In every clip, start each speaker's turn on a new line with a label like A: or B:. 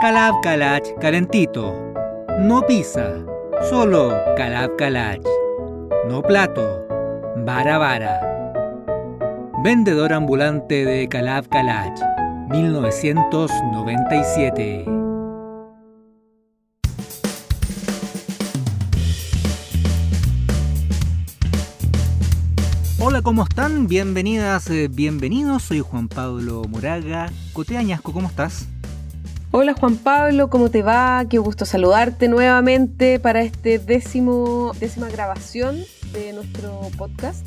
A: Calab Calach calentito. No pizza, solo Calab Calach. No plato, vara vara. Vendedor ambulante de Calab Calach, 1997. Hola, ¿cómo están? Bienvenidas, eh, bienvenidos. Soy Juan Pablo Moraga. Coteañasco, ¿cómo estás?
B: Hola Juan Pablo, ¿cómo te va? Qué gusto saludarte nuevamente para este décimo, décima grabación de nuestro podcast.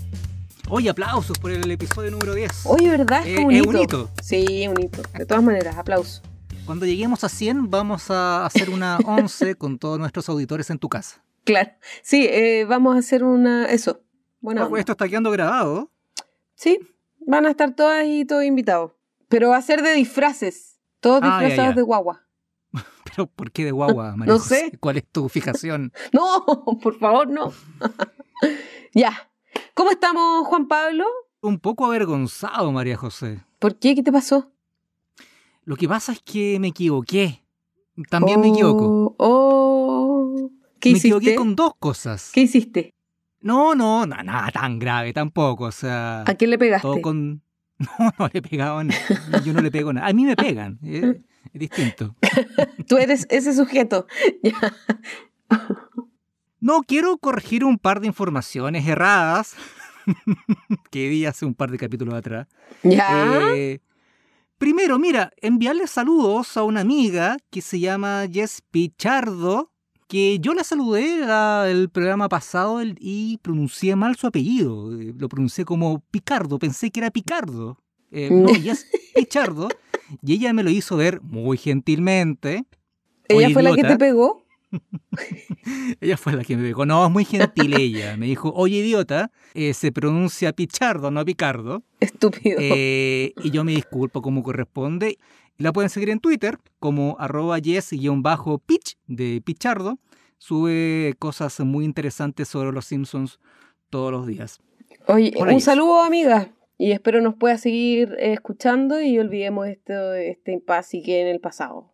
A: Oye, aplausos por el episodio número 10.
B: Oye, ¿verdad?
A: Eh,
B: Es
A: es
B: un
A: un
B: hito.
A: hito.
B: Sí, un hito. De todas maneras, aplauso.
A: Cuando lleguemos a 100 vamos a hacer una 11 con todos nuestros auditores en tu casa.
B: Claro. Sí, eh, vamos a hacer una... Eso. Bueno,
A: Ojo, esto está quedando grabado.
B: sí, van a estar todas y todos invitados. Pero va a ser de disfraces. Todos
A: Ah,
B: disfrazados
A: ya.
B: de guagua.
A: Pero ¿por qué de guagua, María
B: No sé.
A: ¿Cuál es tu fijación?
B: No, por favor, no. ya. ¿Cómo estamos, Juan Pablo?
A: Un poco avergonzado, María José.
B: ¿Por qué? ¿Qué te pasó?
A: Lo que pasa es que me equivoqué. También me equivoco.
B: Oh, oh. ¿Qué
A: me
B: hiciste?
A: equivoqué con dos cosas.
B: ¿Qué hiciste?
A: No, no, na- nada tan grave tampoco. O sea,
B: ¿A quién le pegaste?
A: todo con... No, no le he pegado a nadie. Yo no le pego nada. A mí me pegan. Es, es distinto.
B: Tú eres ese sujeto.
A: No, quiero corregir un par de informaciones erradas que di hace un par de capítulos atrás.
B: ¿Ya?
A: Eh, primero, mira, enviarle saludos a una amiga que se llama Jess Pichardo, que yo la saludé la- el programa pasado y pronuncié mal su apellido. Eh, Lo pronuncié como Picardo, pensé que era Picardo. Eh, no, Jess Pichardo. Y ella me lo hizo ver muy gentilmente.
B: ¿Ella fue la que te pegó?
A: Ella fue la que me dijo, no, es muy gentil ella. Me dijo, oye idiota, eh, se pronuncia Pichardo, no Picardo.
B: Estúpido.
A: Eh, y yo me disculpo como corresponde. La pueden seguir en Twitter como arroba yes-pitch de Pichardo. Sube cosas muy interesantes sobre los Simpsons todos los días.
B: Oye,
A: hola,
B: un saludo, amiga. Y espero nos pueda seguir eh, escuchando y olvidemos esto, este impasse que en el pasado.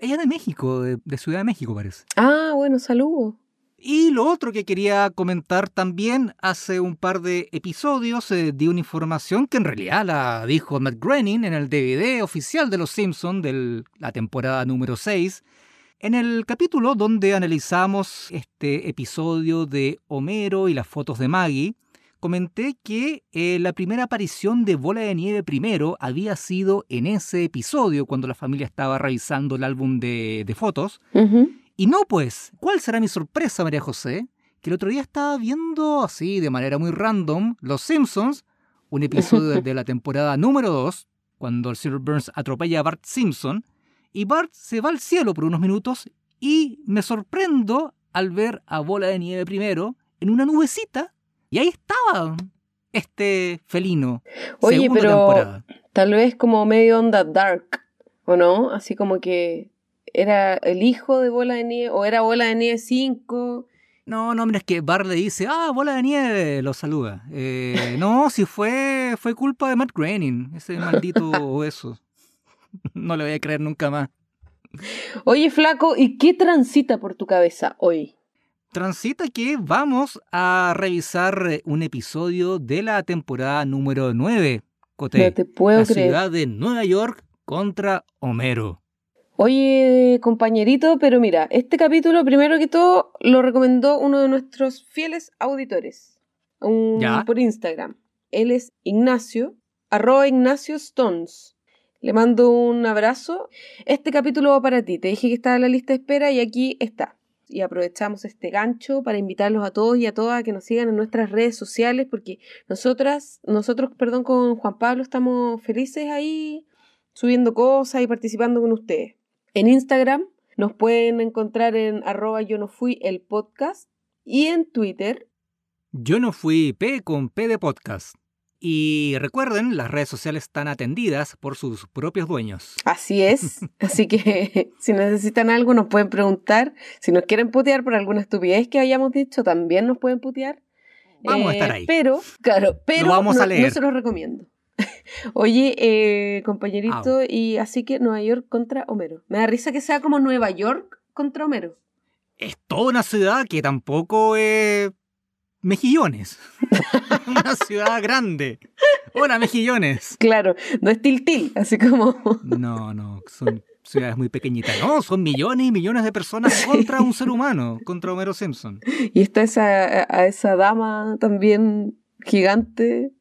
A: Ella es de México, de, de Ciudad de México parece.
B: Ah, bueno, saludo.
A: Y lo otro que quería comentar también, hace un par de episodios eh, di una información que en realidad la dijo Matt Groening en el DVD oficial de Los Simpsons de la temporada número 6, en el capítulo donde analizamos este episodio de Homero y las fotos de Maggie. Comenté que eh, la primera aparición de Bola de Nieve primero había sido en ese episodio cuando la familia estaba revisando el álbum de- fotos.
B: Ujú.
A: Y no, pues, ¿cuál será mi sorpresa, María José? Que el otro día estaba viendo así, de manera muy random, Los Simpsons, un episodio de- la temporada número 2, cuando el Sir Burns atropella a Bart Simpson, y Bart se va al cielo por unos minutos y me sorprendo al ver a Bola de Nieve primero en una nubecita, y ahí estaba este felino.
B: Oye, pero
A: temporada.
B: tal vez como medio onda dark, ¿o no? Así como que era el hijo de Bola de Nieve, o era Bola de Nieve 5.
A: No, no, mira, es que Bart le dice, ah, bola de nieve, lo saluda. Eh, no, si fue, fue culpa de Matt Groening, ese maldito eso. No le voy a creer nunca más.
B: Oye, flaco, ¿y qué transita por tu cabeza hoy?
A: Transita que vamos a revisar eh, un episodio de la temporada número 9, Coté.
B: No te puedo
A: la
B: creer.
A: ciudad de Nueva York contra Homero.
B: Oye, compañerito, pero mira, este capítulo, primero que todo, lo recomendó uno de nuestros fieles auditores un-
A: Ya.
B: por Instagram. Él es Ignacio, arroba Ignacio Stones. Le mando un abrazo. Este capítulo va para ti. Te dije que estaba en la lista de espera y aquí está. Y aprovechamos este gancho para invitarlos a todos y a todas a que nos sigan en nuestras redes sociales porque nosotras, nosotros, perdón, con Juan Pablo estamos felices ahí subiendo cosas y participando con ustedes. En Instagram nos pueden encontrar en arroba yo no fui el podcast y en Twitter.
A: Yo no fui P con P de podcast. Y recuerden, las redes sociales están atendidas por sus propios dueños.
B: Así es. Así que si necesitan algo nos pueden preguntar. Si nos quieren putear por alguna estupidez que hayamos dicho, también nos pueden putear.
A: Vamos a
B: Eh,
A: estar ahí.
B: Pero, claro, pero
A: Lo vamos
B: no,
A: a leer.
B: no se los recomiendo. Oye, eh, compañerito, y así que Nueva York contra Homero. Me da risa que sea como Nueva York contra Homero.
A: Es toda una ciudad que tampoco es Mejillones. una ciudad grande. Hola, Mejillones.
B: Claro, no es Tiltil, así como...
A: no, no, son ciudades muy pequeñitas. No, son millones y millones de personas contra un ser humano, contra Homero Simpson.
B: Y está esa, a esa dama también gigante.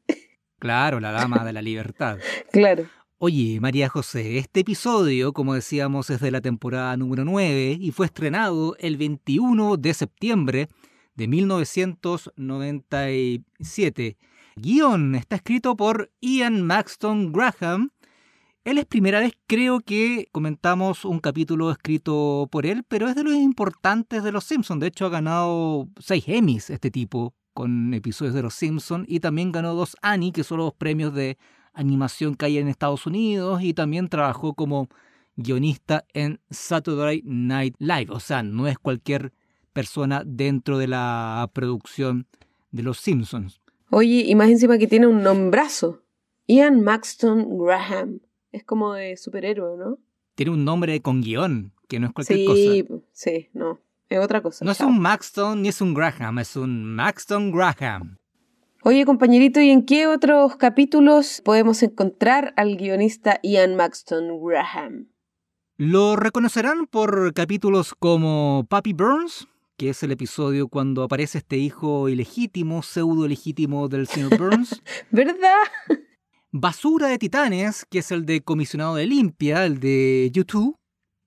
A: Claro, la dama de la libertad.
B: Claro.
A: Oye, María José, este episodio, como decíamos, es de la temporada número 9 y fue estrenado el 21 de septiembre de 1997. Guión está escrito por Ian Maxton Graham. Él es primera vez, creo que comentamos un capítulo escrito por él, pero es de los importantes de Los Simpsons. De hecho, ha ganado seis Emmys este tipo con episodios de Los Simpsons y también ganó dos Annie, que son los premios de animación que hay en Estados Unidos, y también trabajó como guionista en Saturday Night Live. O sea, no es cualquier persona dentro de la producción de Los Simpsons.
B: Oye, y más encima que tiene un nombrazo. Ian Maxton Graham. Es como de superhéroe, ¿no?
A: Tiene un nombre con guion, que no es cualquier
B: cosa. Sí, sí, no. Es otra cosa.
A: No es un Maxton ni es un Graham, es un Maxton Graham.
B: Oye, compañerito, ¿y en qué otros capítulos podemos encontrar al guionista Ian Maxton Graham?
A: Lo reconocerán por capítulos como Pappy Burns, que es el episodio cuando aparece este hijo ilegítimo, pseudo ilegítimo del señor Burns.
B: ¿Verdad?
A: Basura de Titanes, que es el de Comisionado de Limpia, el de YouTube.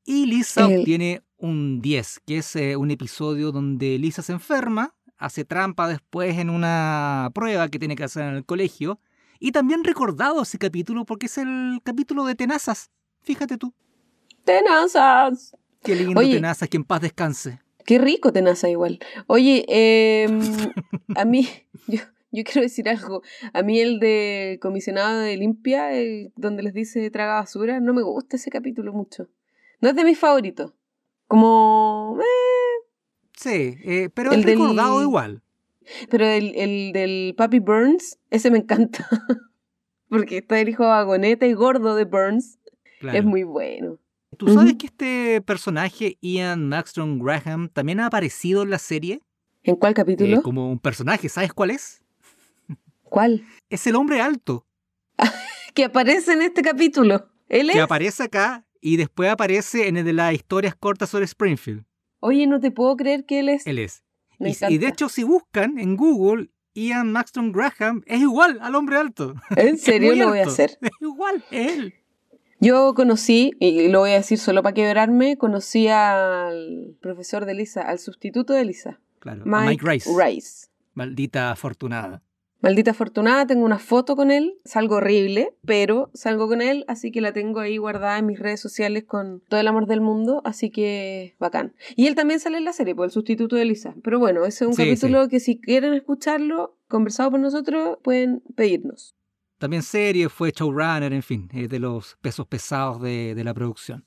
A: Y Lisa obtiene un 10, que es eh, un episodio donde Lisa se enferma, hace trampa después en una prueba que tiene que hacer en el colegio. Y también recordado ese capítulo porque es el capítulo de Tenazas. Fíjate tú.
B: Tenazas.
A: Qué lindo Tenazas, que en paz descanse.
B: Qué rico tenaza igual. Oye, em, a mí, yo, yo, quiero decir algo. A mí el de comisionado de limpia, el donde les dice traga basura, no me gusta ese capítulo mucho. No es de mis favoritos. Como... Eh.
A: Sí, eh, pero el es recordado igual.
B: Pero el, el del Papi Burns, ese me encanta. Porque está el hijo vagoneta y gordo de Burns. Es muy bueno.
A: ¿Tú sabes que este personaje, Ian Maxton Graham, también ha aparecido en la serie?
B: ¿En cuál capítulo?
A: Eh, como un personaje, ¿sabes cuál es?
B: ¿Cuál?
A: Es el hombre alto.
B: que aparece en este capítulo. ¿Él es?
A: Que aparece acá y después aparece en el de las historias cortas sobre Springfield.
B: Oye, no te puedo creer que él es.
A: Él es. y, de hecho, si buscan en Google, Ian Maxton Graham es igual al hombre alto.
B: ¿En serio lo voy a hacer?
A: Es igual, es él.
B: Yo conocí, y lo voy a decir solo para quebrarme, conocí al profesor de Lisa, al sustituto de Lisa.
A: Claro, Mike, Rice.
B: Rice.
A: Maldita afortunada.
B: Maldita afortunada, tengo una foto con él, salgo horrible, pero salgo con él, así que la tengo ahí guardada en mis redes sociales con todo el amor del mundo, así que bacán. Y él también sale en la serie, por el sustituto de Lisa. Pero bueno, ese es un capítulo que si quieren escucharlo, conversado por nosotros, pueden pedirnos.
A: También serie, fue showrunner, en fin, es de los pesos pesados de, de la producción.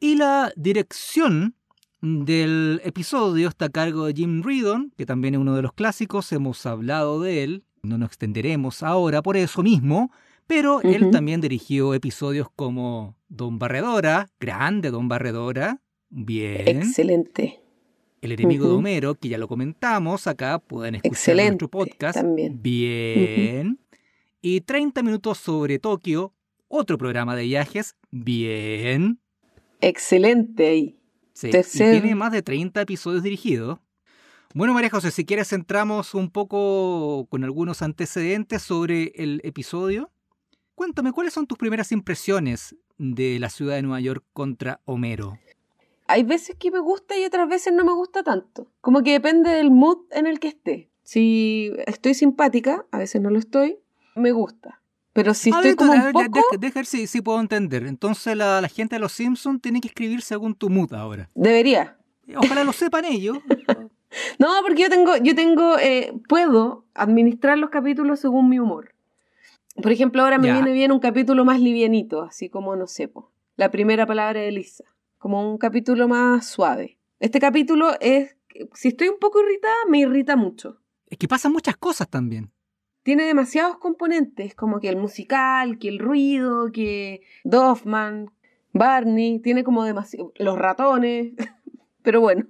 A: Y la dirección del episodio está a cargo de Jim Reardon, que también es uno de los clásicos, hemos hablado de él, no nos extenderemos ahora por eso mismo, pero él también dirigió episodios como Don Barredora, grande Don Barredora, bien.
B: Excelente.
A: El enemigo de Homero, que ya lo comentamos acá, pueden escuchar nuestro podcast.
B: También.
A: Bien y 30 minutos sobre Tokio, otro programa de viajes, bien.
B: Excelente ahí.
A: Sí, tiene más de 30 episodios dirigidos. Bueno, María José, si quieres entramos un poco con algunos antecedentes sobre el episodio. Cuéntame, ¿cuáles son tus primeras impresiones de la ciudad de Nueva York contra Homero?
B: Hay veces que me gusta y otras veces no me gusta tanto. Como que depende del mood en el que esté. Si estoy simpática, a veces no lo estoy, me gusta. Pero si estoy como un poco...
A: Deja, si, si, puedo entender. Entonces la, gente de los Simpsons tiene que escribir según tu mood ahora.
B: Debería.
A: Ojalá lo sepan ellos.
B: no, porque yo tengo, yo tengo, eh, puedo administrar los capítulos según mi humor. Por ejemplo, ahora me viene bien un capítulo más livianito, así como, no sé, la primera palabra de Lisa. Como un capítulo más suave. Este capítulo es, si estoy un poco irritada, me irrita mucho.
A: Es que pasan muchas cosas también.
B: Tiene demasiados componentes, como que el musical, que el ruido, que Doffman, Barney, tiene como demasiado, los ratones, pero bueno,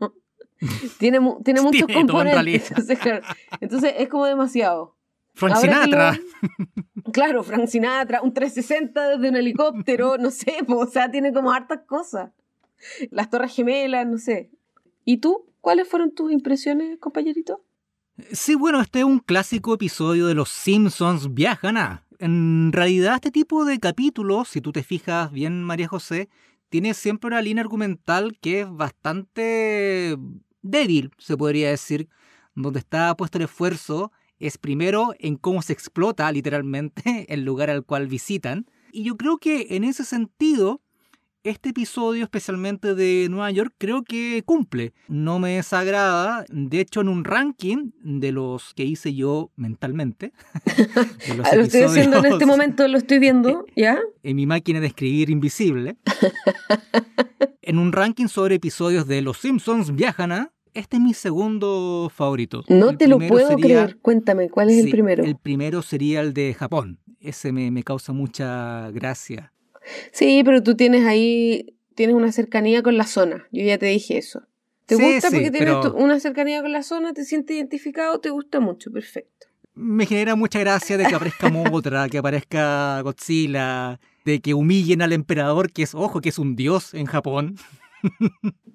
B: tiene, tiene muchos componentes. Entonces, es como demasiado.
A: Frank Sinatra.
B: claro, Frank Sinatra, un 360 desde un helicóptero, no sé, o sea, tiene como hartas cosas. Las Torres Gemelas, no sé. ¿Y tú? ¿Cuáles fueron tus impresiones, compañerito?
A: Sí, bueno, este es un clásico episodio de Los Simpsons viajan a. En realidad, este tipo de capítulos, si tú te fijas bien, María José, tiene siempre una línea argumental que es bastante débil, se podría decir, donde está puesto el esfuerzo es primero en cómo se explota literalmente el lugar al cual visitan. Y yo creo que en ese sentido, este episodio, especialmente de Nueva York, creo que cumple. No me desagrada. De hecho, en un ranking de los que hice yo mentalmente.
B: lo estoy haciendo en este momento, lo estoy viendo, ¿ya?
A: En mi máquina de escribir invisible. en un ranking sobre episodios de Los Simpsons viajan a. Este es mi segundo favorito.
B: No te lo puedo creer. Cuéntame, ¿cuál es el primero?
A: El primero sería el de Japón. Ese me, me causa mucha gracia
B: Sí, pero tú tienes ahí, tienes una cercanía con la zona. Yo ya te dije eso. ¿Te gusta porque tienes una cercanía con la zona? ¿Te sientes identificado? ¿Te gusta mucho? Perfecto.
A: Me genera mucha gracia de que aparezca Motra, que aparezca Godzilla, de que humillen al emperador, que es, ojo, que es un dios en Japón.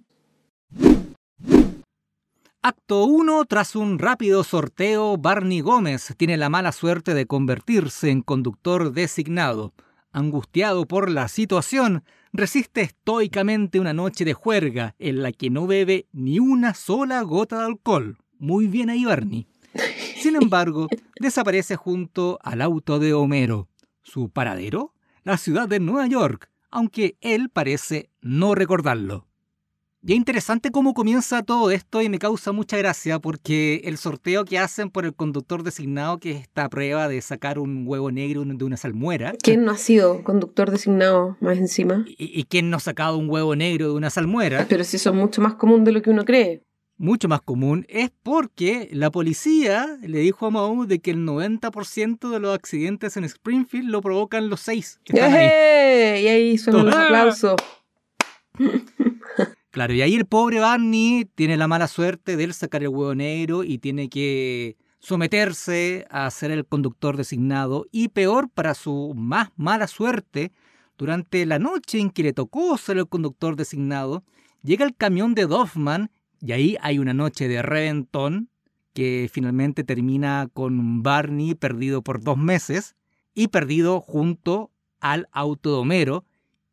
A: Acto 1. Tras un rápido sorteo, Barney Gómez tiene la mala suerte de convertirse en conductor designado angustiado por la situación, resiste estoicamente una noche de juerga en la que no bebe ni una sola gota de alcohol. Muy bien ahí, Barney. Sin embargo, desaparece junto al auto de Homero. ¿Su paradero? La ciudad de Nueva York, aunque él parece no recordarlo. Y es interesante cómo comienza todo esto y me causa mucha gracia porque el sorteo que hacen por el conductor designado, que es esta prueba de sacar un huevo negro de una salmuera.
B: ¿Quién no ha sido conductor designado más encima?
A: ¿Y, quién no ha sacado un huevo negro de una salmuera?
B: Pero si eso es mucho más común de lo que uno cree.
A: Mucho más común es porque la policía le dijo a Mahou de que el 90% de los accidentes en Springfield lo provocan los seis.
B: Y ahí suenan los aplausos.
A: Claro, y ahí el pobre Barney tiene la mala suerte de él sacar el huevo negro y tiene que someterse a ser el conductor designado. Y peor, para su más mala suerte, durante la noche en que le tocó ser el conductor designado, llega el camión de Doffman y ahí hay una noche de reventón que finalmente termina con Barney perdido por dos meses y perdido junto al auto de Homero,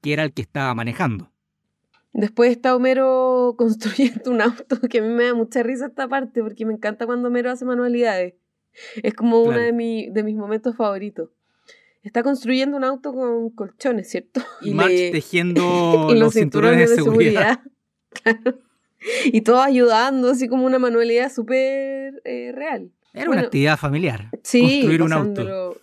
A: que era el que estaba manejando.
B: Después está Homero construyendo un auto, que a mí me da mucha risa esta parte, porque me encanta cuando Homero hace manualidades. Es como uno de, de mis momentos favoritos. Está construyendo un auto con colchones, ¿cierto?
A: Y March tejiendo los, cinturones, de, seguridad.
B: Y todos ayudando, así como una manualidad súper eh, real.
A: Era una actividad familiar. Sí, construir un auto.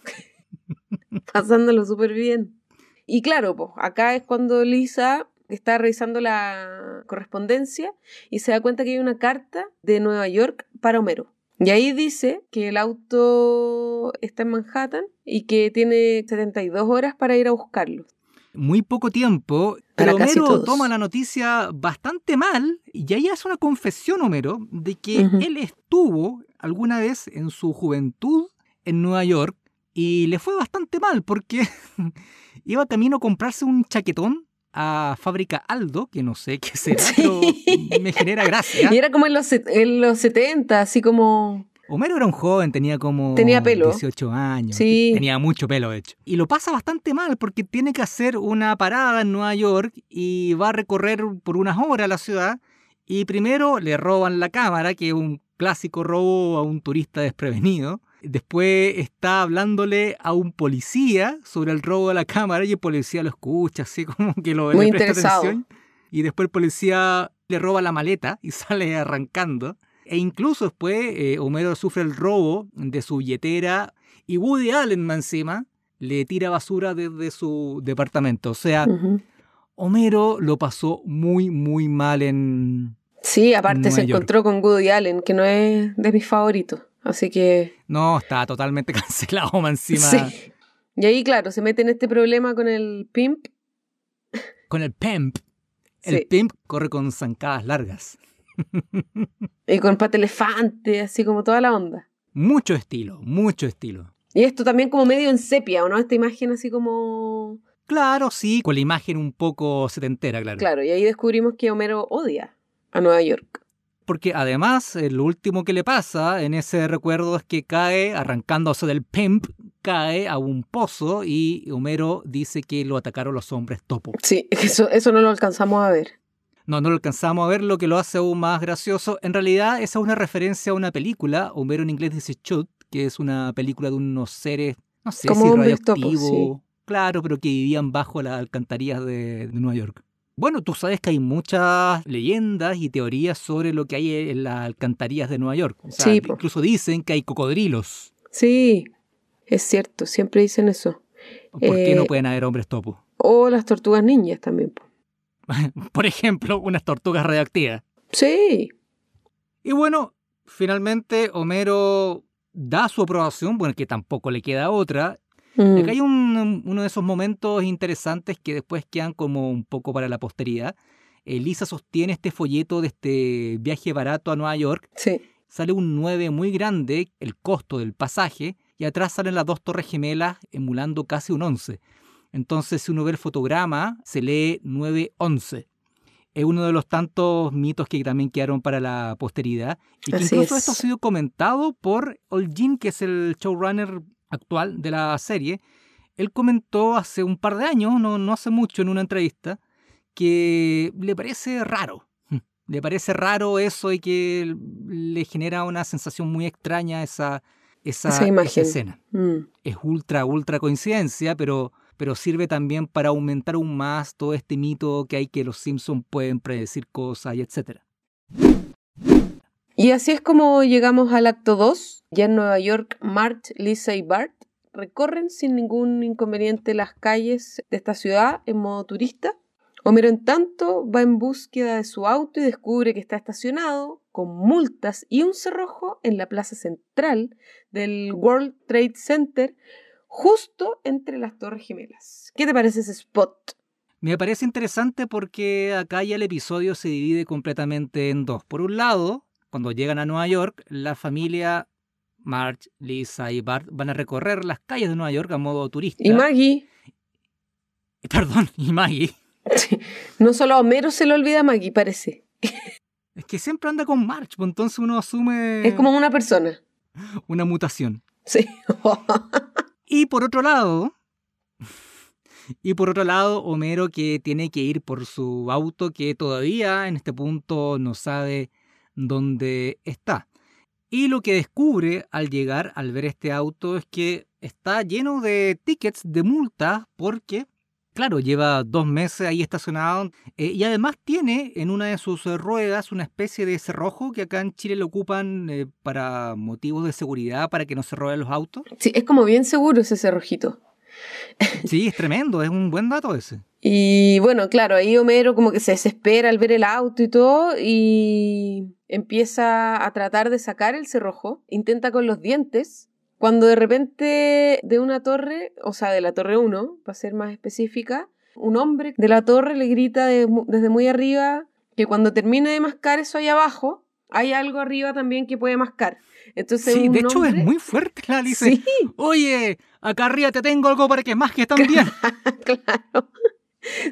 B: pasándolo súper bien. Y claro, pues acá es cuando Lisa está revisando la correspondencia y se da cuenta que hay una carta de Nueva York para Homero. Y ahí dice que el auto está en Manhattan y que tiene 72 horas para ir a buscarlo.
A: Muy poco tiempo, pero Homero toma la noticia bastante mal y ahí hace una confesión, Homero, de que él estuvo alguna vez en su juventud en Nueva York y le fue bastante mal porque iba camino a comprarse un chaquetón a Fábrica Aldo, que no sé qué será, pero me genera gracia.
B: Y era como en los, en los 70, así como...
A: Homero era un joven, tenía como
B: tenía pelo.
A: 18 años. Sí. Tenía mucho pelo, de hecho. Y lo pasa bastante mal porque tiene que hacer una parada en Nueva York y va a recorrer por unas horas la ciudad. Y primero le roban la cámara, que es un clásico robo a un turista desprevenido. Después está hablándole a un policía sobre el robo de la cámara y el policía lo escucha, así como que lo
B: Muy le presta atención.
A: Y después el policía le roba la maleta y sale arrancando. E incluso después eh, Homero sufre el robo de su billetera y Woody Allen encima le tira basura desde su departamento. O sea, Homero lo pasó muy, muy mal en...
B: Sí, aparte se encontró con Woody Allen, que no es de mis favoritos. Así que.
A: No, está totalmente cancelado más encima.
B: Sí. Y ahí, claro, se mete en este problema con el pimp.
A: Con el pimp. El
B: Sí.
A: pimp corre con zancadas largas.
B: Y con pata elefante, así como toda la onda.
A: Mucho estilo, mucho estilo.
B: Y esto también como medio en sepia, ¿o no? Esta imagen así como...
A: Claro, sí, con la imagen un poco setentera, claro.
B: Claro, y ahí descubrimos que Homero odia a Nueva York.
A: Porque además, lo último que le pasa en ese recuerdo es que cae, arrancándose del pimp, cae a un pozo y Homero dice que lo atacaron los hombres topo.
B: Sí, eso, eso no lo alcanzamos a ver.
A: No, no lo alcanzamos a ver, lo que lo hace aún más gracioso. En realidad, esa es una referencia a una película, Homero en inglés dice Shoot, que es una película de unos seres, no sé
B: Como
A: si radioactivos, claro, pero que vivían bajo las alcantarillas de, de Nueva York. Bueno, tú sabes que hay muchas leyendas y teorías sobre lo que hay en las alcantarillas de Nueva York. O sea,
B: Sí,
A: incluso dicen que hay cocodrilos.
B: Sí, es cierto, siempre dicen eso.
A: ¿Por qué
B: Eh,
A: no pueden haber hombres topo?
B: O las tortugas ninjas también. po.
A: Por ejemplo, unas tortugas radioactivas.
B: Sí,
A: Y bueno, finalmente Homero da su aprobación, bueno, que tampoco le queda otra.
B: Mm,
A: Y acá hay un- uno de esos momentos interesantes que después quedan como un poco para la posteridad. Elisa sostiene este folleto de este viaje barato a Nueva York.
B: sí.
A: Sale un 9 muy grande, el costo del pasaje, y atrás salen las dos torres gemelas emulando casi un 11. Entonces, si uno ve el fotograma, se lee 911. Es uno de los tantos mitos que también quedaron para la posteridad. Y que
B: Así
A: incluso
B: es.
A: esto ha sido comentado por Olgin, que es el showrunner actual de la serie. Él comentó hace un par de años, no, no hace mucho, en una entrevista, que le parece raro. Le parece raro eso y que le genera una sensación muy extraña esa, esa,
B: Esa imagen.
A: esa escena
B: Mm,
A: es ultra, ultra coincidencia, pero, pero sirve también para aumentar aún más todo este mito que hay que los Simpsons pueden predecir cosas y etcétera.
B: Y así es como llegamos al acto 2. Ya en Nueva York, Marge, Lisa y Bart recorren sin ningún inconveniente las calles de esta ciudad en modo turista. Homero, en tanto, va en búsqueda de su auto y descubre que está estacionado con multas y un cerrojo en la plaza central del World Trade Center, justo entre las Torres Gemelas. ¿Qué te parece ese spot?
A: Me parece interesante porque acá ya el episodio se divide completamente en dos. Por un lado, cuando llegan a Nueva York, la familia Marge, Lisa y Bart van a recorrer las calles de Nueva York a modo turista.
B: Y Maggie,
A: Perdón, y Maggie.
B: no solo a Homero se le olvida a Maggie, parece.
A: Es que siempre anda con Marge, pues entonces uno asume
B: Es como una persona.
A: una mutación.
B: Sí.
A: Y por otro lado, y por otro lado, Homero que tiene que ir por su auto que todavía en este punto no sabe dónde está. Y lo que descubre al llegar, al ver este auto, es que está lleno de tickets de multa porque, claro, lleva dos meses ahí estacionado eh, y además tiene en una de sus eh, ruedas una especie de cerrojo que acá en Chile lo ocupan eh, para motivos de seguridad, para que no se roben los autos.
B: Sí, es como bien seguro ese cerrojito.
A: Sí, es tremendo, es un buen dato ese.
B: Y bueno, claro, ahí Homero como que se desespera al ver el auto y todo y empieza a tratar de sacar el cerrojo, intenta con los dientes, cuando de repente de una torre, o sea, de la torre 1, para ser más específica, un hombre de la torre le grita desde muy arriba que cuando termine de mascar eso ahí abajo, hay algo arriba también que puede mascar. Entonces,
A: Sí, de hecho es muy fuerte la dice.
B: Sí,
A: Oye, acá arriba te tengo algo para que masques también.
B: claro.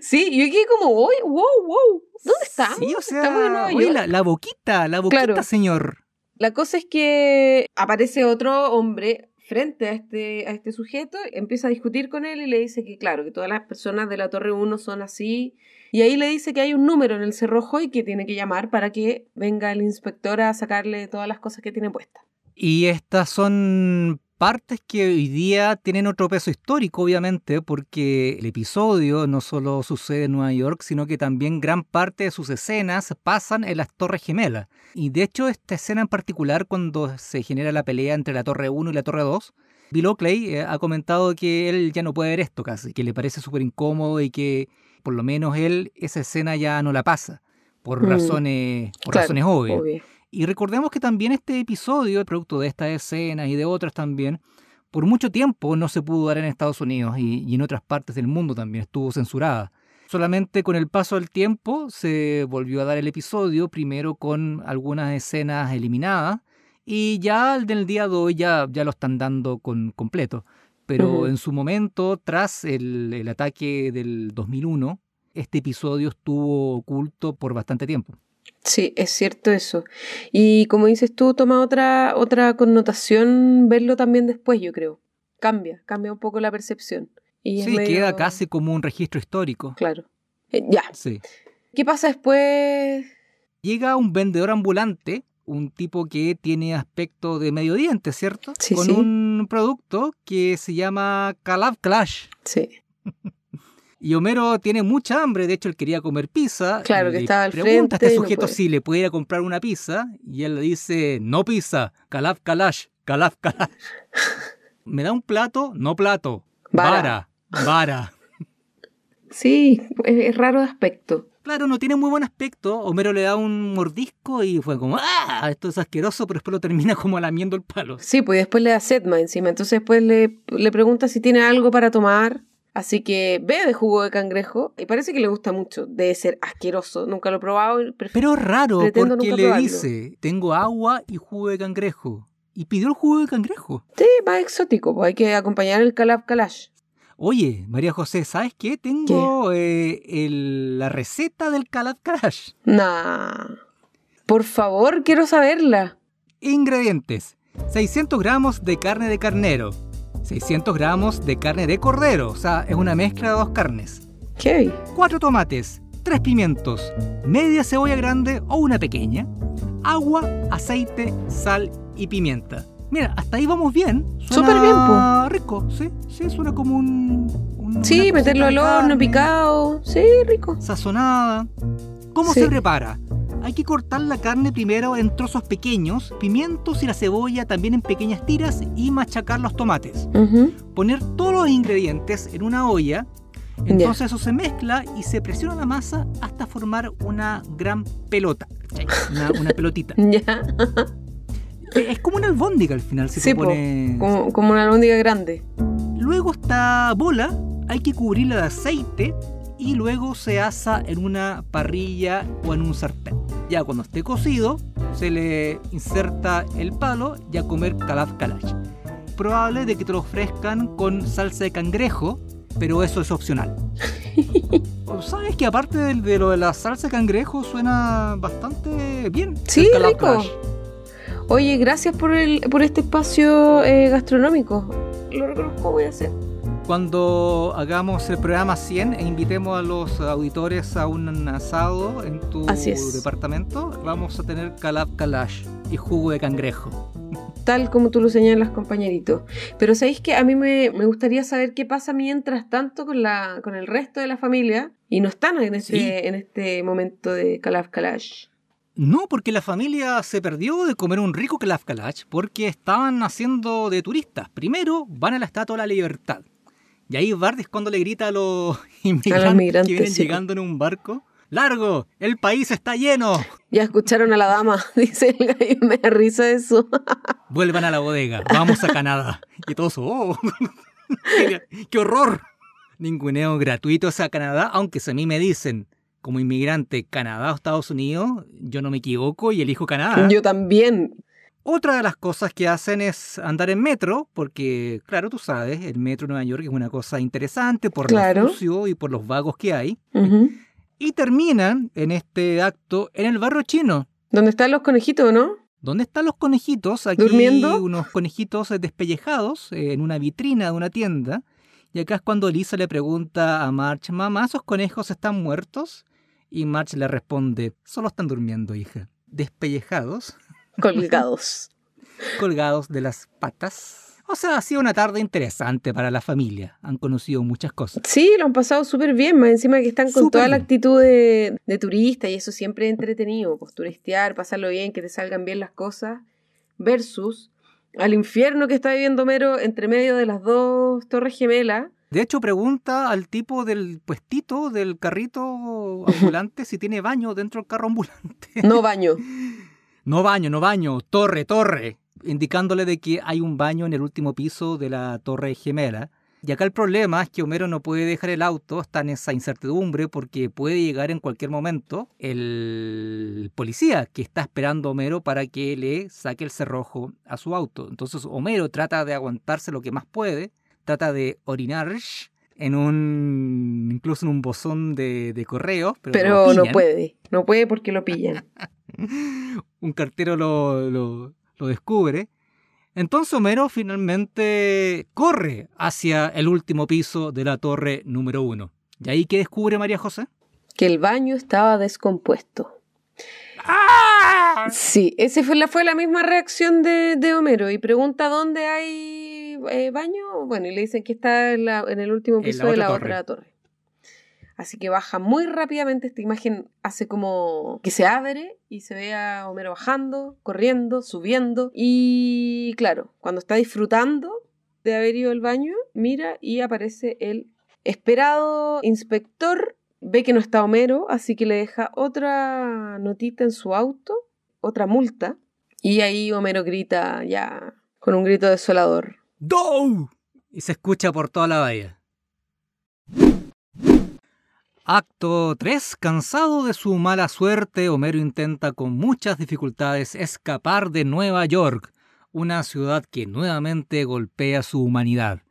B: Sí, y yo quedé como, uy, wow, wow, ¿dónde estamos?
A: Sí, o sea,
B: Estamos en Nueva
A: oye,
B: York.
A: la, la boquita, la boquita,
B: Claro.
A: señor.
B: La cosa es que aparece otro hombre frente a este, a este sujeto, empieza a discutir con él y le dice que, claro, que todas las personas de la Torre 1 son así. Y ahí le dice que hay un número en el cerrojo y que tiene que llamar para que venga el inspector a sacarle todas las cosas que tiene puestas.
A: Y estas son partes que hoy día tienen otro peso histórico, obviamente, porque el episodio no solo sucede en Nueva York, sino que también gran parte de sus escenas pasan en las Torres Gemelas. Y de hecho, esta escena en particular, cuando se genera la pelea entre la Torre 1 y la Torre 2, Bill Oakley eh, ha comentado que él ya no puede ver esto casi, que le parece súper incómodo y que por lo menos él esa escena ya no la pasa, por
B: Mm.
A: razones, por
B: Claro,
A: razones obvias.
B: Obvio.
A: Y recordemos que también este episodio, producto de estas escenas y de otras también, por mucho tiempo no se pudo dar en Estados Unidos y, y en otras partes del mundo también estuvo censurada. Solamente con el paso del tiempo se volvió a dar el episodio, primero con algunas escenas eliminadas, y ya del día de hoy ya, ya lo están dando con completo. Pero en su momento, tras el, el ataque del 2001, este episodio estuvo oculto por bastante tiempo.
B: Sí, es cierto eso. Y como dices tú, toma otra, otra connotación verlo también después, yo creo. Cambia, cambia un poco la percepción. Y
A: Sí,
B: medio-
A: queda casi como un registro histórico.
B: Claro. Eh, ya.
A: Sí.
B: ¿Qué pasa después?
A: Llega un vendedor ambulante, un tipo que tiene aspecto de medio diente, ¿cierto?
B: Sí,
A: Con
B: sí.
A: un producto que se llama Calab Clash.
B: Sí.
A: Y Homero tiene mucha hambre, de hecho él quería comer pizza.
B: Claro, que estaba al
A: pregunta a
B: frente
A: este
B: y no
A: sujeto si le puede ir a comprar una pizza y él le dice, no pizza, Calab Kalash, Calab Kalash. Me da un plato, no plato,
B: Vara.
A: vara.
B: Sí, es, raro de aspecto.
A: Claro, no tiene muy buen aspecto. Homero le da un mordisco y fue como, ¡ah! Esto es asqueroso, pero después lo termina como lamiendo el palo.
B: Sí, pues después le da sed más encima. Entonces después le, le pregunta si tiene algo para tomar. Así que bebe jugo de cangrejo y parece que le gusta mucho. Debe ser asqueroso. Nunca lo he probado.
A: Pero es raro
B: Pretendo
A: porque le
B: probarlo.
A: dice, tengo agua y jugo de cangrejo. Y pidió el jugo de cangrejo.
B: Sí, más exótico. Pues hay que acompañar el calab kalash.
A: Oye, María José, ¿sabes qué? Tengo eh, el- la receta del Calab Crash.
B: Nah. Por favor, quiero saberla.
A: Ingredientes. 600 gramos de carne de carnero. 600 gramos de carne de cordero. O sea, es una mezcla de dos carnes.
B: ¿Qué?
A: 4 tomates. 3 pimientos. Media cebolla grande o una pequeña. Agua, aceite, sal y pimienta. Mira, hasta ahí vamos bien.
B: Súper bien,
A: rico, sí. Sí, suena como un... un-
B: Sí, meterlo al horno, picado. Sí, rico.
A: sazonada. ¿Cómo
B: Sí.
A: se prepara? Hay que cortar la carne primero en trozos pequeños, pimientos y la cebolla también en pequeñas tiras y machacar los tomates. Poner todos los ingredientes en una olla, entonces eso se mezcla y se presiona la masa hasta formar una gran pelota, una, una pelotita.
B: Ya.
A: Eh, Es como una albóndiga al final, si
B: Sí, po,
A: pones...
B: Como, como una albóndiga grande.
A: Luego esta bola hay que cubrirla de aceite y luego se asa en una parrilla o en un sartén. Ya cuando esté cocido, se le inserta el palo y a comer calaf kalash. Probable de que te lo ofrezcan con salsa de cangrejo, pero eso es opcional. ¿Sabes que aparte de, de lo de la salsa de cangrejo suena bastante bien?
B: Sí, rico. Oye, gracias por, el, por este espacio eh, gastronómico. Lo reconozco, voy a hacer.
A: Cuando hagamos el programa 100 e invitemos a los auditores a un asado en tu departamento, vamos a tener calab kalash y jugo de cangrejo.
B: Tal como tú lo señalas, compañerito. Pero sabéis que a mí me, me gustaría saber qué pasa mientras tanto con, la, con el resto de la familia y no están en este,
A: Sí.
B: en este momento de Calaf Kalash.
A: No, porque la familia se perdió de comer un rico calab kalash porque estaban haciendo de turistas. Primero van a la Estatua de la Libertad. Y ahí Bart es cuando le grita a los inmigrantes,
B: migrantes,
A: que vienen
B: sí.
A: llegando en un barco. ¡Largo! ¡El país está lleno!
B: Ya escucharon a la dama, dice el gallo, me da risa eso.
A: Vuelvan a la bodega, vamos a Canadá. Y todos, ¡oh! ¡Qué, qué horror! Ninguneo gratuito a Canadá, aunque si a mí me dicen, como inmigrante, Canadá o Estados Unidos, yo no me equivoco y elijo Canadá.
B: Yo también.
A: Otra de las cosas que hacen es andar en metro, porque, claro, tú sabes, el metro de Nueva York es una cosa interesante por
B: Claro.
A: lo sucio y por los vagos que hay.
B: Ujú.
A: Y terminan en este acto en el barrio chino.
B: ¿Dónde están los conejitos, no?
A: ¿Dónde están los conejitos? Aquí
B: ¿Durmiendo?
A: unos conejitos despellejados en una vitrina de una tienda. Y acá es cuando Lisa le pregunta a March, mamá, ¿esos conejos están muertos? Y March le responde, solo están durmiendo, hija. Despellejados,
B: Colgados.
A: colgados de las patas. O sea, ha sido una tarde interesante para la familia. Han conocido muchas cosas.
B: Sí, lo han pasado súper bien, más encima que están con
A: Súper
B: toda la actitud de, de turista y eso siempre es entretenido, pues turistear, pasarlo bien, que te salgan bien las cosas, versus al infierno que está viviendo Homero entre medio de las dos torres gemelas.
A: De hecho, pregunta al tipo del puestito, del carrito ambulante, si tiene baño dentro del carro ambulante.
B: No baño.
A: No baño, no baño, torre, torre, indicándole de que hay un baño en el último piso de la torre gemela. Y acá el problema es que Homero no puede dejar el auto, está en esa incertidumbre porque puede llegar en cualquier momento el policía que está esperando a Homero para que le saque el cerrojo a su auto. Entonces Homero trata de aguantarse lo que más puede, trata de orinar en un incluso en un bozón de, de correo. Pero,
B: Pero no puede, no puede porque lo pillan.
A: un cartero lo, lo, lo descubre. Entonces Homero finalmente corre hacia el último piso de la torre número uno. ¿Y ahí qué descubre María José?
B: Que el baño estaba descompuesto.
A: ¡Ah!
B: Sí, esa fue la, fue la misma reacción de, de Homero y pregunta dónde hay eh, baño. Bueno, y le dicen que está en, la- en el último
A: En
B: piso de la
A: torre.
B: otra torre. Así que baja muy rápidamente. Esta imagen hace como que se abre y se ve a Homero bajando, corriendo, subiendo. Y claro, cuando está disfrutando de haber ido al baño, mira y aparece el esperado inspector. Ve que no está Homero, así que le deja otra notita en su auto, otra multa. Y ahí Homero grita ya con un grito desolador.
A: ¡Dow! Y se escucha por toda la bahía. Acto 3. Cansado de su mala suerte, Homero intenta con muchas dificultades escapar de Nueva York, una ciudad que nuevamente golpea su humanidad.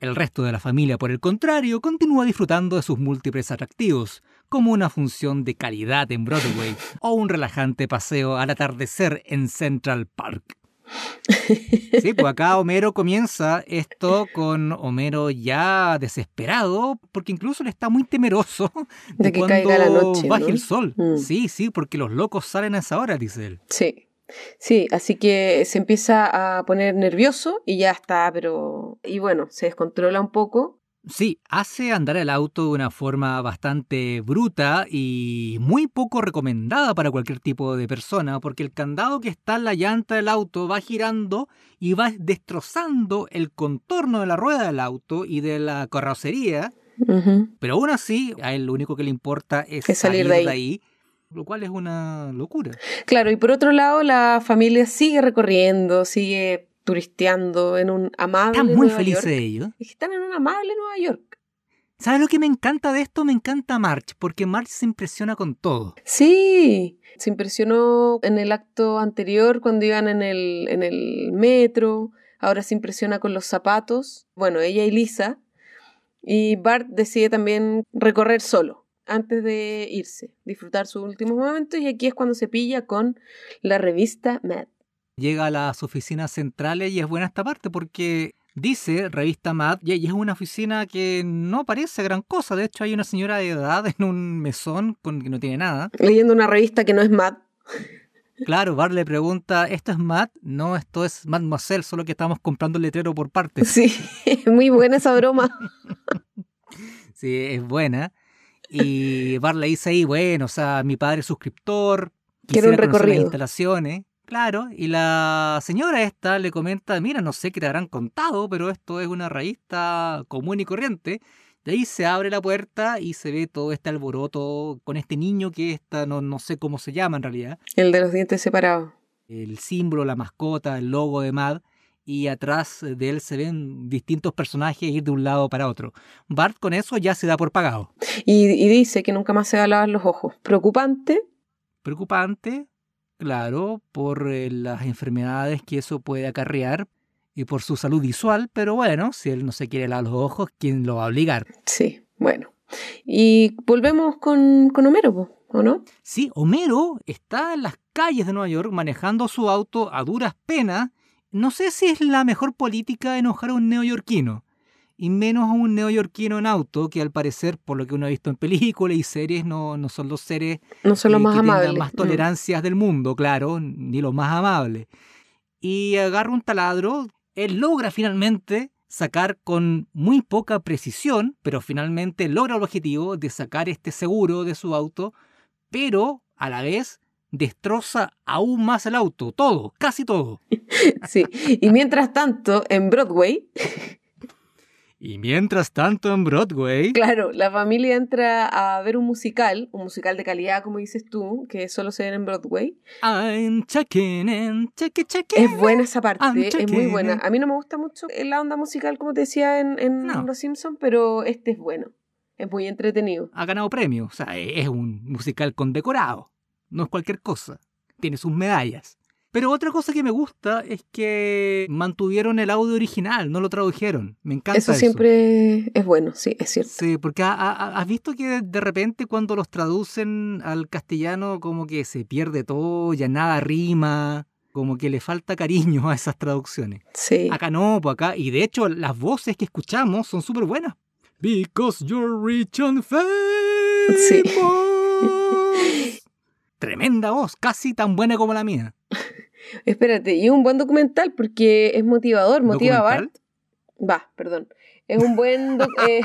A: El resto de la familia, por el contrario, continúa disfrutando de sus múltiples atractivos, como una función de calidad en Broadway o un relajante paseo al atardecer en Central Park. Sí, pues acá Homero comienza esto con Homero ya desesperado, porque incluso él está muy temeroso
B: De que
A: cuando
B: caiga la noche,
A: baje
B: ¿no?
A: el sol.
B: Mm.
A: Sí, sí, porque los locos salen a esa hora, dice él.
B: Sí. Sí, así que se empieza a poner nervioso y ya está, pero... Y bueno, se descontrola un poco.
A: Sí, hace andar el auto de una forma bastante bruta y muy poco recomendada para cualquier tipo de persona, porque el candado que está en la llanta del auto va girando y va destrozando el contorno de la rueda del auto y de la carrocería, pero aún así a él lo único que le importa es,
B: Es salir de ahí.
A: lo cual es una locura.
B: Claro, y por otro lado, la familia sigue recorriendo, sigue turisteando en un amable
A: Están muy
B: Nueva
A: felices
B: York. Es que Están en un amable Nueva York.
A: ¿Sabes lo que me encanta de esto? Me encanta March, porque March se impresiona con todo.
B: Sí, se impresionó en el acto anterior cuando iban en el, en el metro, ahora se impresiona con los zapatos, bueno, ella y Lisa, y Bart decide también recorrer solo antes de irse, disfrutar sus últimos momentos, y aquí es cuando se pilla con la revista Mad.
A: Llega a las oficinas centrales y es buena esta parte porque dice revista Mad y es una oficina que no parece gran cosa. De hecho, hay una señora de edad en un mesón con que no tiene nada.
B: Leyendo una revista que no es Mad.
A: Claro, Bart le pregunta, ¿esto es Mad? No, esto es Mademoiselle, solo que estamos comprando el letrero por partes.
B: Sí, muy buena esa broma.
A: Sí, es buena. Y Bart le dice ahí, bueno, o sea, mi padre es suscriptor,
B: Quiero un
A: quisiera conocer las
B: recorrido.
A: instalaciones. Claro, y la señora esta le comenta, mira, no sé qué te habrán contado, pero esto es una revista común y corriente. De ahí se abre la puerta y se ve todo este alboroto con este niño que está, no, no sé cómo se llama en realidad.
B: El de los dientes separados.
A: El símbolo, la mascota, el logo de Mad. Y atrás de él se ven distintos personajes ir de un lado para otro. Bart con eso ya se da por pagado.
B: Y, y dice que nunca más se va a lavar los ojos. Preocupante,
A: preocupante, claro, por eh, las enfermedades que eso puede acarrear y por su salud visual, pero bueno, si él no se quiere lavar los ojos, ¿quién lo va a obligar?
B: Sí, bueno. Y volvemos con, con Homero, ¿o no?
A: Sí, Homero está en las calles de Nueva York manejando su auto a duras penas. No sé si es la mejor política enojar a un neoyorquino, y menos a un neoyorquino en auto, que al parecer, por lo que uno ha visto en películas y series, no, no son los seres
B: No son los
A: eh,
B: más
A: que tengan
B: amables.
A: más tolerancias del mundo, claro, ni los más amables. Y agarra un taladro, él logra finalmente sacar con muy poca precisión, pero finalmente logra el objetivo de sacar este seguro de su auto, pero a la vez destroza aún más el auto, todo, casi todo.
B: Sí. Y mientras tanto, en Broadway,
A: Y mientras tanto en Broadway.
B: Claro, la familia entra a ver un musical, un musical de calidad, como dices tú, que solo se ve en Broadway.
A: I'm checking in, check checking
B: Es buena esa parte,
A: I'm
B: es muy buena. A mí no me gusta mucho la onda musical, como te decía en, en
A: No.
B: Los Simpsons, pero este es bueno. Es muy entretenido.
A: Ha ganado premios. O sea, es un musical condecorado. No es cualquier cosa. Tiene sus medallas. Pero otra cosa que me gusta es que mantuvieron el audio original, no lo tradujeron. Me encanta
B: Eso
A: eso.
B: siempre es bueno, sí, es cierto.
A: Sí, porque ha- ha- has visto que de repente cuando los traducen al castellano como que se pierde todo, ya nada rima, como que le falta cariño a esas traducciones.
B: Sí.
A: Acá no, pues acá, y de hecho las voces que escuchamos son súper buenas. Because you're rich and
B: Sí.
A: famous. Tremenda voz, casi tan buena como la mía.
B: Espérate, y es un buen documental porque es motivador, motiva a. Bart. Va, perdón. Es un buen eh,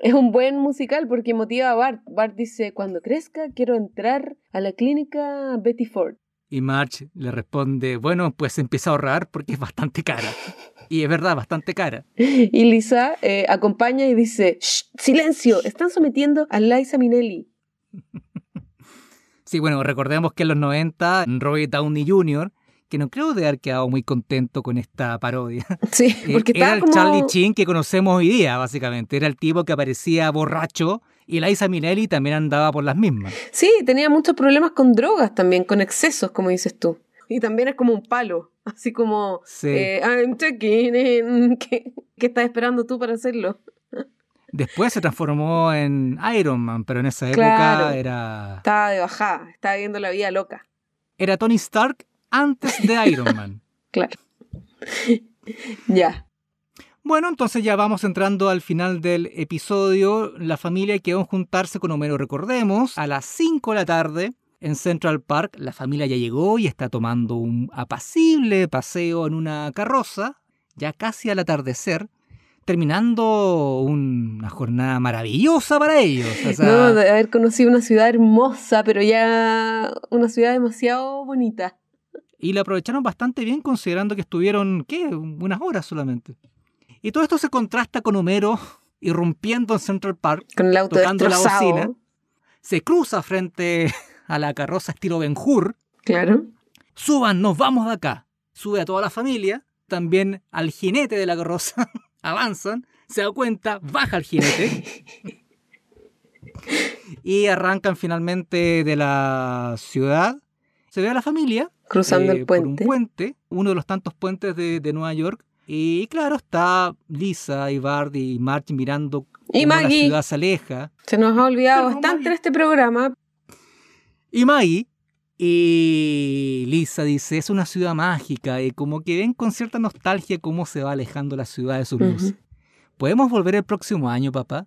B: es un buen musical porque motiva a Bart. Bart dice, cuando crezca quiero entrar a la clínica Betty Ford.
A: Y Marge le responde, bueno, pues empieza a ahorrar porque es bastante cara. Y es verdad, bastante cara.
B: Y Lisa eh, acompaña y dice, "Shh, silencio, están sometiendo a Liza Minnelli.
A: Sí, bueno, recordemos que en los 90, Roy Downey Jr., que no creo de haber quedado muy contento con esta parodia,
B: Sí,
A: eh,
B: porque
A: era el
B: como...
A: Charlie Chin que conocemos hoy día, básicamente. Era el tipo que aparecía borracho y Liza Minnelli también andaba por las mismas.
B: Sí, tenía muchos problemas con drogas también, con excesos, como dices tú. Y también es como un palo, así como,
A: Sí.
B: eh, I'm checking in. ¿Qué, qué estás esperando tú para hacerlo?
A: Después se transformó en Iron Man, pero en esa época
B: Claro.
A: era,
B: Estaba de bajada, estaba viviendo la vida loca.
A: era Tony Stark antes de Iron Man.
B: Claro. ya.
A: Bueno, entonces ya vamos entrando al final del episodio. La familia quedó en juntarse con Homero, recordemos, a las 5 de la tarde en Central Park. La familia ya llegó y está tomando un apacible paseo en una carroza, ya casi al atardecer, terminando una jornada maravillosa para ellos. O sea,
B: No, de haber conocido una ciudad hermosa, pero ya una ciudad demasiado bonita.
A: Y la aprovecharon bastante bien considerando que estuvieron, ¿qué? Unas horas solamente. Y todo esto se contrasta con Homero irrumpiendo en Central Park
B: Con el auto
A: Tocando la bocina. se cruza frente a la carroza estilo Ben Hur.
B: Claro.
A: Suban, nos vamos de acá. Sube a toda la familia, también al jinete de la carroza. Avanzan, se da cuenta, baja el jinete. y arrancan finalmente de la ciudad. Se ve a la familia
B: Cruzando
A: eh,
B: el
A: por un
B: puente.
A: puente, uno de los tantos puentes de, de Nueva York. Y claro, está Lisa y Bart y Marge mirando
B: Y
A: cómo la ciudad se aleja.
B: Se nos ha olvidado
A: Pero
B: bastante
A: Maggie-
B: en este programa.
A: Y Maggie y Lisa dice, es una ciudad mágica y como que ven con cierta nostalgia cómo se va alejando la ciudad de sus luces. ¿Podemos volver el próximo año, papá?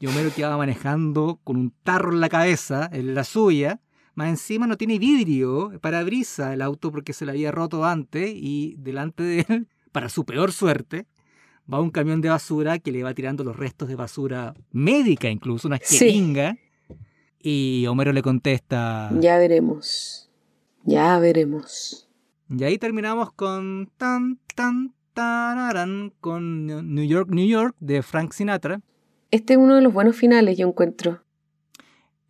A: Yo Homero que va manejando con un tarro en la cabeza, en la suya. Más encima no tiene vidrio para brisa el auto porque se le había roto antes y delante de él, para su peor suerte, va un camión de basura que le va tirando los restos de basura médica incluso, una
B: Sí.
A: Y Homero le contesta...
B: Ya veremos. Ya veremos.
A: Y ahí terminamos con tan, tan, tararán, con New York, New York de Frank Sinatra.
B: Este es uno de los buenos finales, yo encuentro.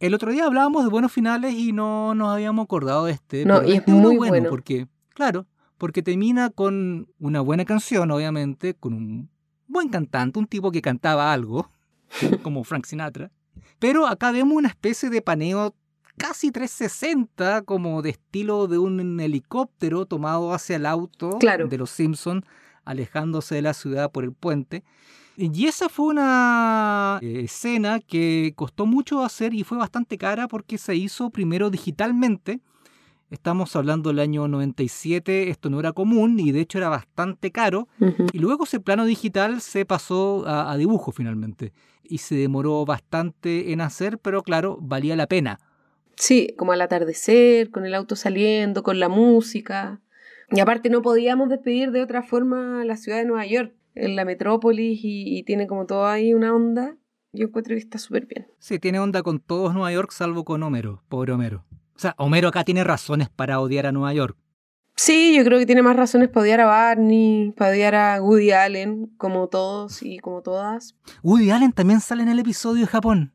A: El otro día hablábamos de buenos finales y no nos habíamos acordado de este.
B: No,
A: pero
B: y es
A: este uno
B: muy bueno.
A: Porque, claro, porque termina con una buena canción, obviamente, con un buen cantante, un tipo que cantaba algo, como Frank Sinatra. Pero acá vemos una especie de paneo casi 360, como de estilo de un helicóptero tomado hacia el auto
B: Claro.
A: de los Simpsons, alejándose de la ciudad por el puente. Y esa fue una eh, escena que costó mucho hacer y fue bastante cara porque se hizo primero digitalmente. Estamos hablando del año 97, esto no era común y de hecho era bastante caro. Y luego ese plano digital se pasó a, a dibujo finalmente. Y se demoró bastante en hacer, pero claro, valía la pena.
B: Sí, como al atardecer, con el auto saliendo, con la música. Y aparte no podíamos despedir de otra forma la ciudad de Nueva York, en la metrópolis, y, y tiene como todo ahí una onda. Yo encuentro que está súper bien.
A: Sí, tiene onda con todos Nueva York salvo con Homero, pobre Homero. O sea, Homero acá tiene razones para odiar a Nueva York.
B: Sí, yo creo que tiene más razones para odiar a Barney, para odiar a Woody Allen, como todos y como todas.
A: Woody Allen también sale en el episodio de Japón.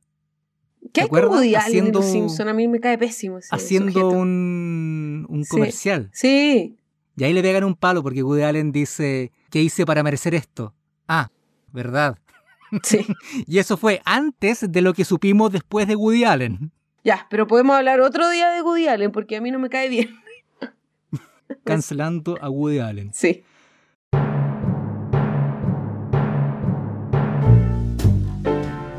B: ¿Qué hay con Woody Allen en Los Simpsons? A mí me cae pésimo ese
A: Haciendo un, un comercial.
B: Sí.
A: Y ahí le pegan un palo porque Woody Allen dice, ¿qué hice para merecer esto? Ah, verdad.
B: Sí.
A: y eso fue antes de lo que supimos después de Woody Allen.
B: Ya, pero podemos hablar otro día de Woody Allen porque a mí no me cae bien.
A: Cancelando a Woody Allen.
B: Sí.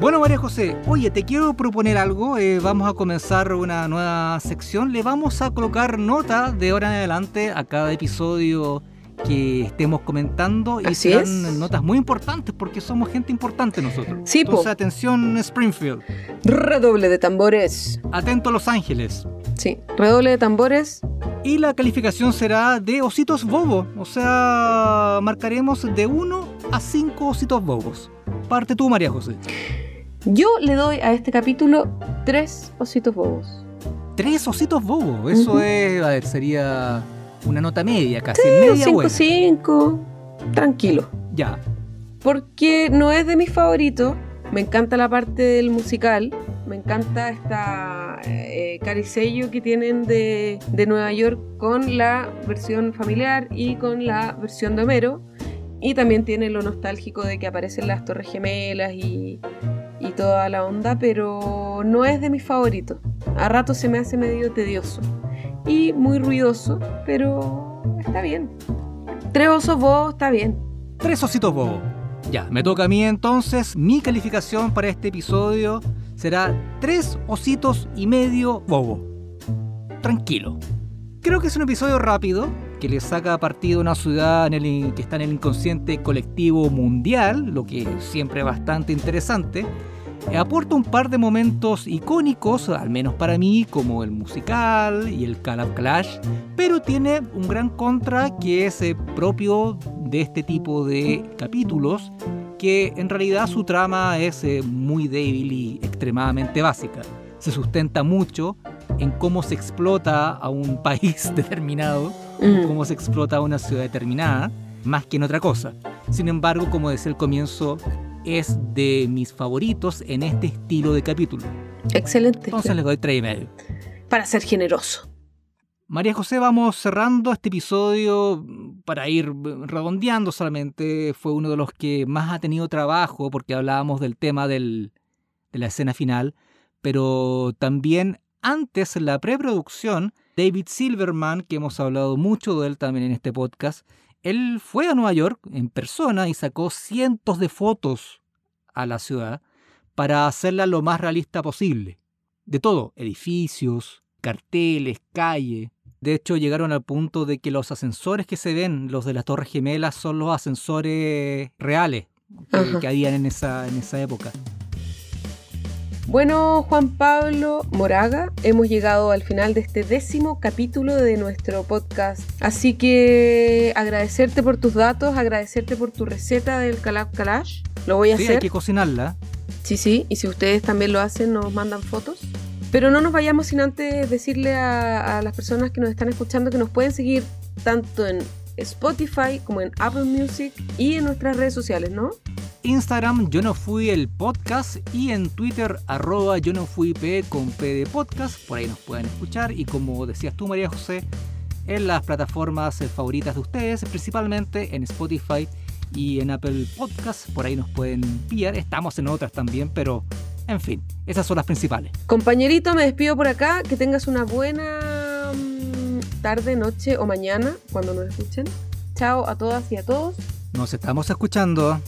A: Bueno, María José, oye, te quiero proponer algo. Eh, vamos a comenzar una nueva sección. Le vamos a colocar nota de ahora en adelante a cada episodio que estemos comentando y serán notas muy importantes porque somos gente importante nosotros.
B: Sí,
A: Entonces, atención Springfield.
B: Redoble de tambores.
A: Atento Los Ángeles.
B: Sí, redoble de tambores.
A: Y la calificación será de ositos bobos. O sea, marcaremos de 1 a 5 ositos bobos. Parte tú, María José.
B: Yo le doy a este capítulo 3 ositos bobos.
A: ¿Tres ositos bobos? Eso es, a ver, sería una nota media, casi
B: sí,
A: media
B: 5, 5, tranquilo.
A: Ya.
B: Porque no es de mis favoritos. Me encanta la parte del musical. Me encanta esta eh, caricello que tienen de, de, Nueva York con la versión familiar y con la versión de Homero. Y también tiene lo nostálgico de que aparecen las Torres Gemelas y, y toda la onda, pero no es de mis favoritos. A rato se me hace medio tedioso y muy ruidoso, pero está bien. Tres osos bobos está bien.
A: Tres ositos bobos. Ya, me toca a mí entonces. Mi calificación para este episodio será tres ositos y medio bobo. Tranquilo. Creo que es un episodio rápido, que le saca partido a una ciudad en el, que está en el inconsciente colectivo mundial, lo que siempre es bastante interesante aporta un par de momentos icónicos, al menos para mí, como el musical y el Call of Clash, pero tiene un gran contra que es eh, propio de este tipo de capítulos, que en realidad su trama es eh, muy débil y extremadamente básica. Se sustenta mucho en cómo se explota a un país determinado, mm. cómo se explota a una ciudad determinada, más que en otra cosa. Sin embargo, como decía al comienzo, es de mis favoritos en este estilo de capítulo.
B: Excelente.
A: Entonces les doy tres y medio.
B: Para ser generoso.
A: María José, vamos cerrando este episodio para ir redondeando solamente. Fue uno de los que más ha tenido trabajo porque hablábamos del tema del, de la escena final, pero también antes la preproducción, David Silverman, que hemos hablado mucho de él también en este podcast, él fue a Nueva York en persona y sacó cientos de fotos a la ciudad para hacerla lo más realista posible. De todo, edificios, carteles, calle. De hecho, llegaron al punto de que los ascensores que se ven, los de las Torres Gemelas, son los ascensores reales que, que habían en esa, en esa época.
B: Bueno, Juan Pablo Moraga, hemos llegado al final de este décimo capítulo de nuestro podcast. Así que agradecerte por tus datos, agradecerte por tu receta del Calab Kalash. Lo voy a
A: sí,
B: hacer.
A: hay que cocinarla.
B: Sí, sí, y si ustedes también lo hacen, nos mandan fotos. Pero no nos vayamos sin antes decirle a, a las personas que nos están escuchando que nos pueden seguir tanto en Spotify como en Apple Music y en nuestras redes sociales, ¿no?
A: Instagram yo no fui el podcast y en Twitter arroba yo no fui P con P de podcast, por ahí nos pueden escuchar y como decías tú María José, en las plataformas favoritas de ustedes, principalmente en Spotify y en Apple Podcast, por ahí nos pueden pillar, estamos en otras también, pero en fin, esas son las principales.
B: Compañerito, me despido por acá, que tengas una buena mm, tarde, noche o mañana cuando nos escuchen. Chao a todas y a todos.
A: Nos estamos escuchando.